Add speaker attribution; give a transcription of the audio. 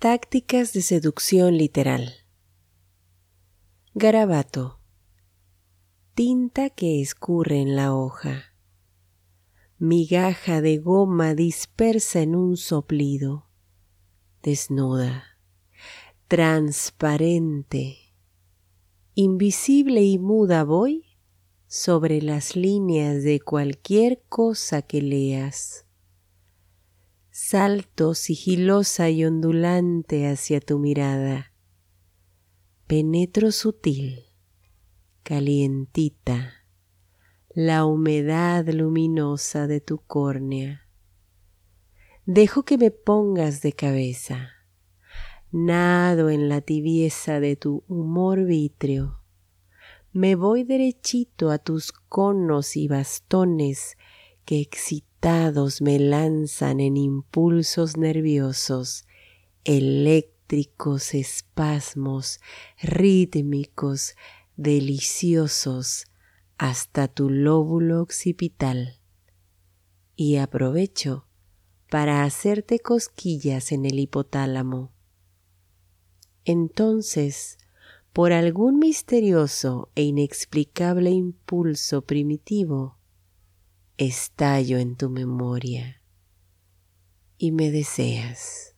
Speaker 1: Tácticas de seducción literal. Garabato. Tinta que escurre en la hoja. Migaja de goma dispersa en un soplido. Desnuda. Transparente. Invisible y muda voy sobre las líneas de cualquier cosa que leas salto sigilosa y ondulante hacia tu mirada. Penetro sutil, calientita, la humedad luminosa de tu córnea. Dejo que me pongas de cabeza, nado en la tibieza de tu humor vítreo. Me voy derechito a tus conos y bastones que me lanzan en impulsos nerviosos, eléctricos espasmos, rítmicos, deliciosos, hasta tu lóbulo occipital. Y aprovecho para hacerte cosquillas en el hipotálamo. Entonces, por algún misterioso e inexplicable impulso primitivo, estallo en tu memoria y me deseas.